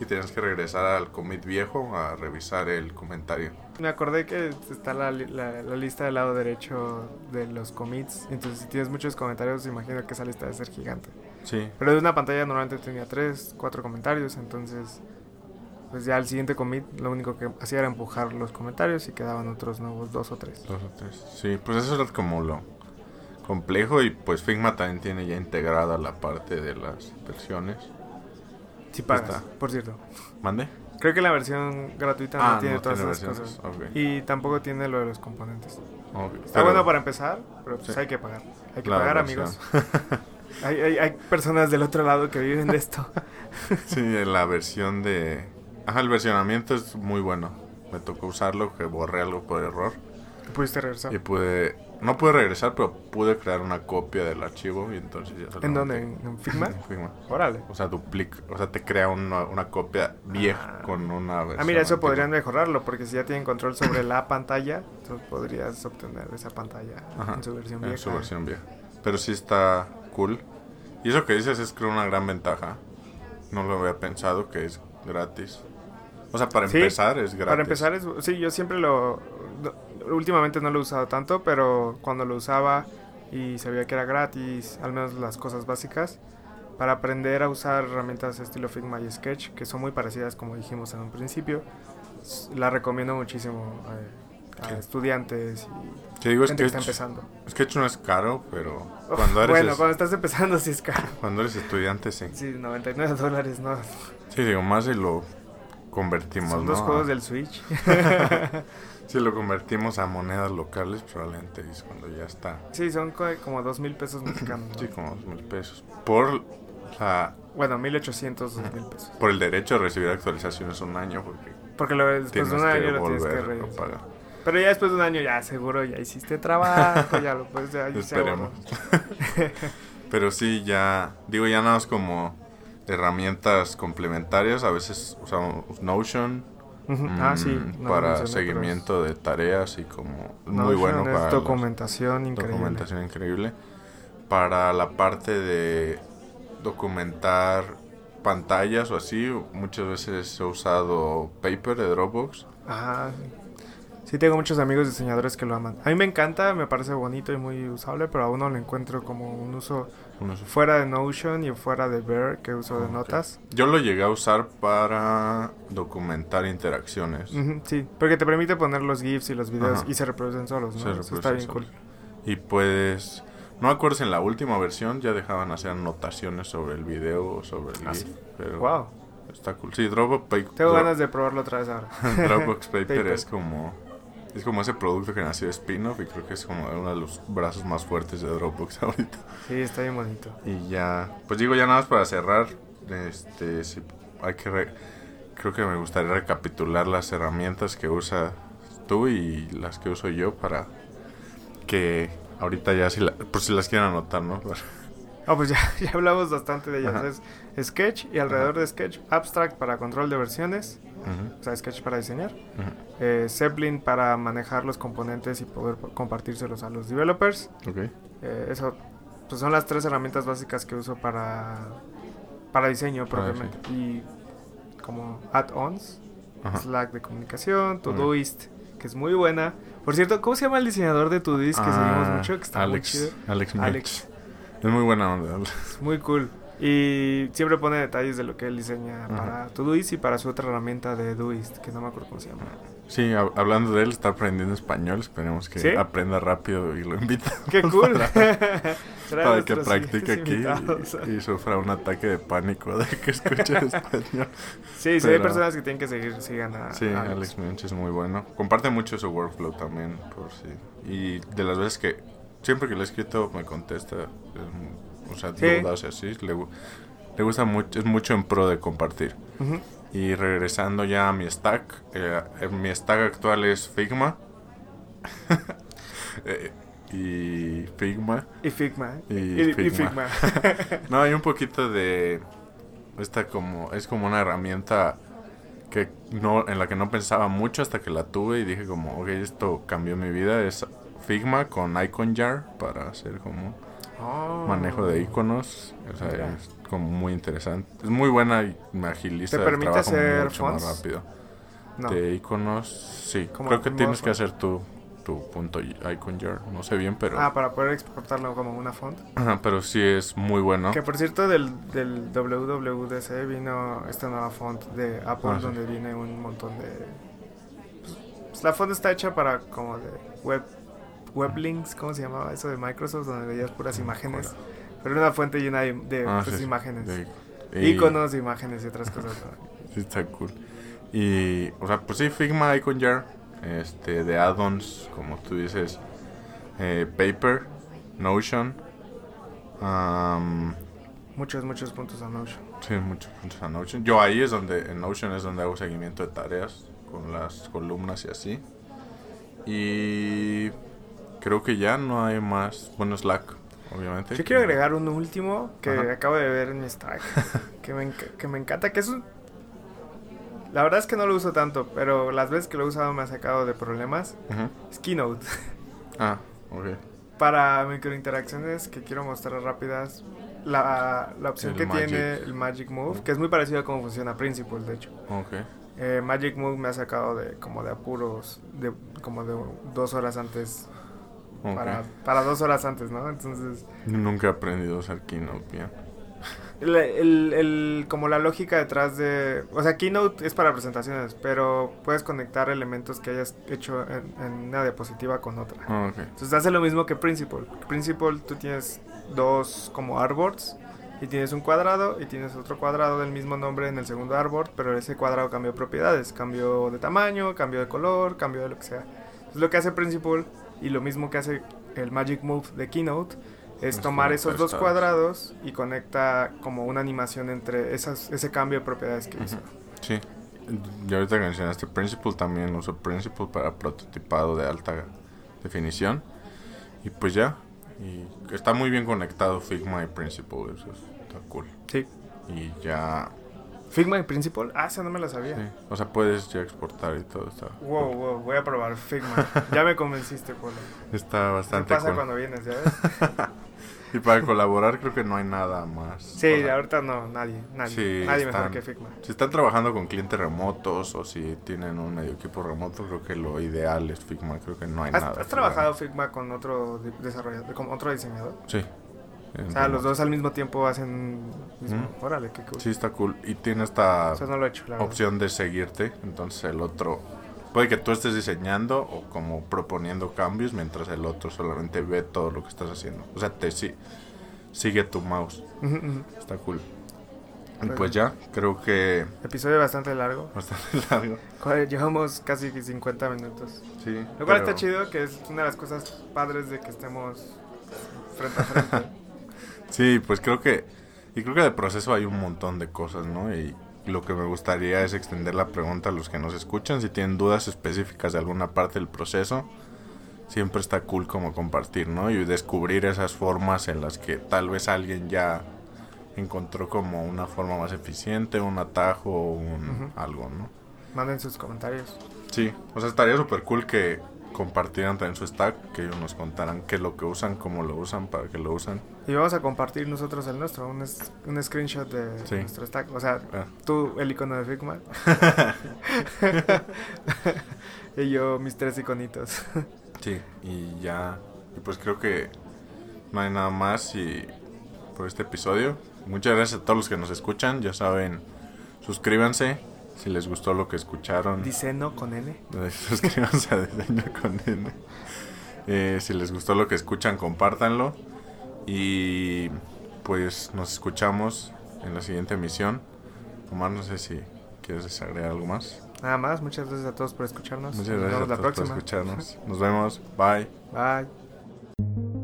y tienes que regresar al commit viejo a revisar el comentario. Me acordé que está la, la- la lista del lado derecho de los commits. Entonces, si tienes muchos comentarios, imagino que esa lista debe ser gigante. Sí. Pero de una pantalla normalmente tenía 3, 4 comentarios. Entonces, pues ya el siguiente commit lo único que hacía era empujar los comentarios y quedaban otros nuevos dos o tres. Dos o tres. Sí, pues eso era como lo complejo y pues Figma también tiene ya integrada la parte de las versiones. Si pagas, Está. por cierto. ¿Mande? Creo que la versión gratuita Ah, no tiene no todas tiene esas versiones, cosas. Y tampoco tiene lo de los componentes. Está bueno para empezar, pero pues Sí. hay que pagar. Hay que la pagar, versión. amigos. Hay, hay, hay personas del otro lado que viven de esto. Sí, la versión de... Ajá, el versionamiento es muy bueno. Me tocó usarlo, que borré algo por error. Pudiste regresar. Y pude... No pude regresar, pero pude crear una copia del archivo y entonces ya ¿En solamente- dónde? ¿En, en Figma? En Figma. Órale. O sea, duplica, o sea, te crea una, una copia vieja Ah. con una versión. Ah, mira, eso antigua. podrían mejorarlo, porque si ya tienen control sobre la pantalla, entonces podrías obtener esa pantalla Ajá, en su versión en vieja. su versión vieja. Pero sí está cool. Y eso que dices es creo una gran ventaja. No lo había pensado que es gratis. O sea, para Sí, empezar es gratis. Para empezar, es, sí, yo siempre lo... últimamente no lo he usado tanto, pero cuando lo usaba y sabía que era gratis, al menos las cosas básicas, para aprender a usar herramientas estilo Figma y Sketch, que son muy parecidas como dijimos en un principio, la recomiendo muchísimo eh, a Sí. estudiantes y Te digo, gente que está Sketch, empezando. Sketch no es caro, pero Uf, cuando eres, bueno, es- cuando estás empezando sí es caro. cuando eres estudiante, sí. Sí, 99 dólares, ¿no? Sí, digo, más si lo convertimos, Son ¿no? dos juegos A- del Switch. Si lo convertimos a monedas locales, probablemente es cuando ya está. sí, son co- como dos mil pesos mexicanos. ¿no? Sí, como dos mil pesos. Por la Bueno, 1800, dos mil pesos. por el derecho a recibir actualizaciones un año, porque Porque lo, después de un año lo tienes que revisar. pagar. Pero ya después de un año, ya seguro, ya hiciste trabajo, ya lo puedes ya, Esperemos. Pero sí, ya, digo, ya nada más como herramientas complementarias. A veces usamos Notion Ujú, Ah, mm, sí. no para seguimiento de tareas y como muy bueno para la documentación increíble. documentación increíble. Para la parte de documentar pantallas o así, muchas veces he usado Paper de Dropbox. Ajá. Sí, tengo muchos amigos diseñadores que lo aman. A mí me encanta, me parece bonito y muy usable, pero aún no lo encuentro como un uso Unos- fuera de Notion y fuera de Bear, que uso de notas. Yo lo llegué a usar para documentar interacciones. Sí, porque te permite poner los GIFs y los videos Ajá. y se reproducen solos, ¿no? Se Eso está reproducen bien cool. solos. Y pues, no me acuerdo si en la última versión ya dejaban hacer anotaciones sobre el video o sobre el Ah, GIF. sí. Pero Wow, está cool. Sí, Dropbox, Pa- tengo ganas de probarlo otra vez ahora. Dropbox Paper, Paper. es como es como ese producto que nació de spin-off y creo que es como uno de los brazos más fuertes de Dropbox ahorita. Sí, está bien bonito. Y ya, pues digo ya nada más para cerrar, este, sí, hay que re- creo que me gustaría recapitular las herramientas que usas tú y las que uso yo para que ahorita ya si la, por si las quieren anotar, ¿no? Ah, pues ya, ya hablamos bastante de ellas. Ajá. Es Sketch y alrededor de Sketch, Abstract para control de versiones, Ujú, o sea, Sketch para diseñar, eh, Zeppelin para manejar los componentes y poder po- compartírselos a los developers. Ok. Eh, eso pues son las tres herramientas básicas que uso para, para diseño Para propiamente. Y como add-ons, Ajá. Slack de comunicación. Todoist, que es muy buena. Por cierto, ¿cómo se llama el diseñador de Todoist que seguimos Ah, mucho? Que está Alex, muy chido. Alex. Es muy buena onda. Es muy cool. Y siempre pone detalles de lo que él diseña Ajá. para Todoist y para su otra herramienta de Doist, que no me acuerdo cómo se llama. Sí, hab- hablando de él, está aprendiendo español. Esperemos que ¿Sí? aprenda rápido y lo invita. ¡Qué cool! Trae para que practique aquí y, y sufra un ataque de pánico de que escuche español. Sí, sí, hay Pero- personas que tienen que seguir, sigan a Sí, Alex. Alex Minch es muy bueno. Comparte mucho su workflow también, por si. Y de las veces que siempre que le he escrito me contesta, o sea, Sí. dudas así. Le, le gusta mucho, es mucho en pro de compartir. Y regresando ya a mi stack, eh, mi stack actual es Figma. Eh, y Figma. Y Figma. Y Y, y Figma. Figma. No, hay un poquito de esta como es como una herramienta que no en la que no pensaba mucho hasta que la tuve y dije como, ok, esto cambió mi vida. Es Figma con Icon Jar para hacer como Oh. manejo de iconos. O sea, es como muy interesante. Es muy buena y me agiliza ¿Te el permite trabajo hacer mucho más fonts? rápido. No. De iconos, sí. Creo que tienes que hacer tú tu punto icon jar. No sé bien, pero. Ah, para poder exportarlo como una font. Ajá, pero sí es muy bueno. Que por cierto, del, del WWDC vino esta nueva font de Apple, Ah, sí. donde viene un montón de. pues, la font está hecha para como de web. Weblinks, ¿cómo se llamaba eso de Microsoft? Donde veías puras imágenes. Pero era una fuente llena de, de, Ah, pues, sí, imágenes. De- y- Iconos, imágenes y otras cosas. Sí, está cool. Y, o sea, pues sí, Figma, Icon Jar, este, de add-ons, como tú dices, eh, Paper, Notion, am, Muchos, muchos puntos a Notion. sí, muchos puntos a Notion. Yo ahí es donde, en Notion es donde hago seguimiento de tareas, con las columnas y así. Y creo que ya no hay más, bueno, Slack, obviamente. Yo quiero agregar un último que Ajá. acabo de ver en mi stack. que, me que me encanta, que es un... La verdad es que no lo uso tanto, pero las veces que lo he usado me ha sacado de problemas. Ujú. Es Keynote. Ah, ok. Para microinteracciones que quiero mostrar rápidas, la, la opción El que Magic. tiene el Magic Move, que es muy parecido a cómo funciona Principal, de hecho. Ok. Eh, Magic Move me ha sacado de como de apuros, de como de dos horas antes, ok. para, para dos horas antes, ¿no? Entonces, Nunca he aprendido a usar Keynote bien. el, el- el- como la lógica detrás de, o sea, Keynote es para presentaciones, pero puedes conectar elementos que hayas hecho en, en una diapositiva con otra. Ah, ok. Entonces hace lo mismo que Principal. Principal tú tienes dos como artboards y tienes un cuadrado y tienes otro cuadrado del mismo nombre en el segundo artboard, pero ese cuadrado cambió propiedades, cambió de tamaño, cambió de color, cambió de lo que sea. Es lo que hace Principal y lo mismo que hace el Magic Move de Keynote es Es tomar conectar esos dos cuadrados y conecta como una animación entre esas, ese cambio de propiedades que hizo. Ujú. Sí. Y ahorita que mencionaste Principal, también uso Principal para prototipado de alta definición. Y pues ya. Y está muy bien conectado Figma y Principal, eso está cool. Sí. Y ya. Figma y Principal, ah, esa no me la sabía. sí. O sea, puedes ya exportar y todo. Está, Wow, wow, voy a probar Figma. ya me convenciste, Polo. está ¿Qué bastante pasa cool. cuando vienes, ya ves? Y para colaborar, creo que no hay nada más. Sí, O sea, ahorita no, nadie, nadie, Sí, nadie mejor que Figma. Si están trabajando con clientes remotos o si tienen un medio equipo remoto, creo que lo ideal es Figma. Creo que no hay ¿Has, nada. has trabajado. Figma con otro desarrollador, con otro diseñador? Sí. O sea, los dos al mismo tiempo hacen mismo. Órale, qué cool. Sí, está cool. Y tiene esta no he hecho, opción de seguirte. Entonces el otro... Puede que tú estés diseñando o como proponiendo cambios mientras el otro solamente ve todo lo que estás haciendo. O sea, te sí, sigue tu mouse. Está cool. Y Pues ya, creo que Episodio bastante largo. bastante largo. Llevamos casi 50 minutos. Sí. Lo cual pero- está chido, que es una de las cosas padres de que estemos frente a frente. Sí, pues creo que... Y creo que de proceso hay un montón de cosas, ¿no? Y lo que me gustaría es extender la pregunta a los que nos escuchan. Si tienen dudas específicas de alguna parte del proceso, siempre está cool como compartir, ¿no? Y descubrir esas formas en las que tal vez alguien ya encontró como una forma más eficiente, un atajo, un algo, ¿no? Manden sus comentarios. Sí, o sea, estaría súper cool que compartieran también su stack, que ellos nos contaran qué es lo que usan, cómo lo usan, para qué lo usan. Y vamos a compartir nosotros el nuestro, un, es- un screenshot de Sí. nuestro stack. O sea, Ah. tú el icono de Figma. y yo mis tres iconitos. Sí, y ya, y pues creo que no hay nada más y por este episodio. Muchas gracias a todos los que nos escuchan, ya saben, suscríbanse si les gustó lo que escucharon. Diceno con N. Suscríbanse a Diseño con N. Eh, si les gustó lo que escuchan, compártanlo. Y pues nos escuchamos en la siguiente emisión. Omar, no sé si quieres agregar algo más. Nada más, muchas gracias a todos por escucharnos. Muchas Nos gracias vemos a la todos por próxima. escucharnos. Nos vemos. Bye. Bye.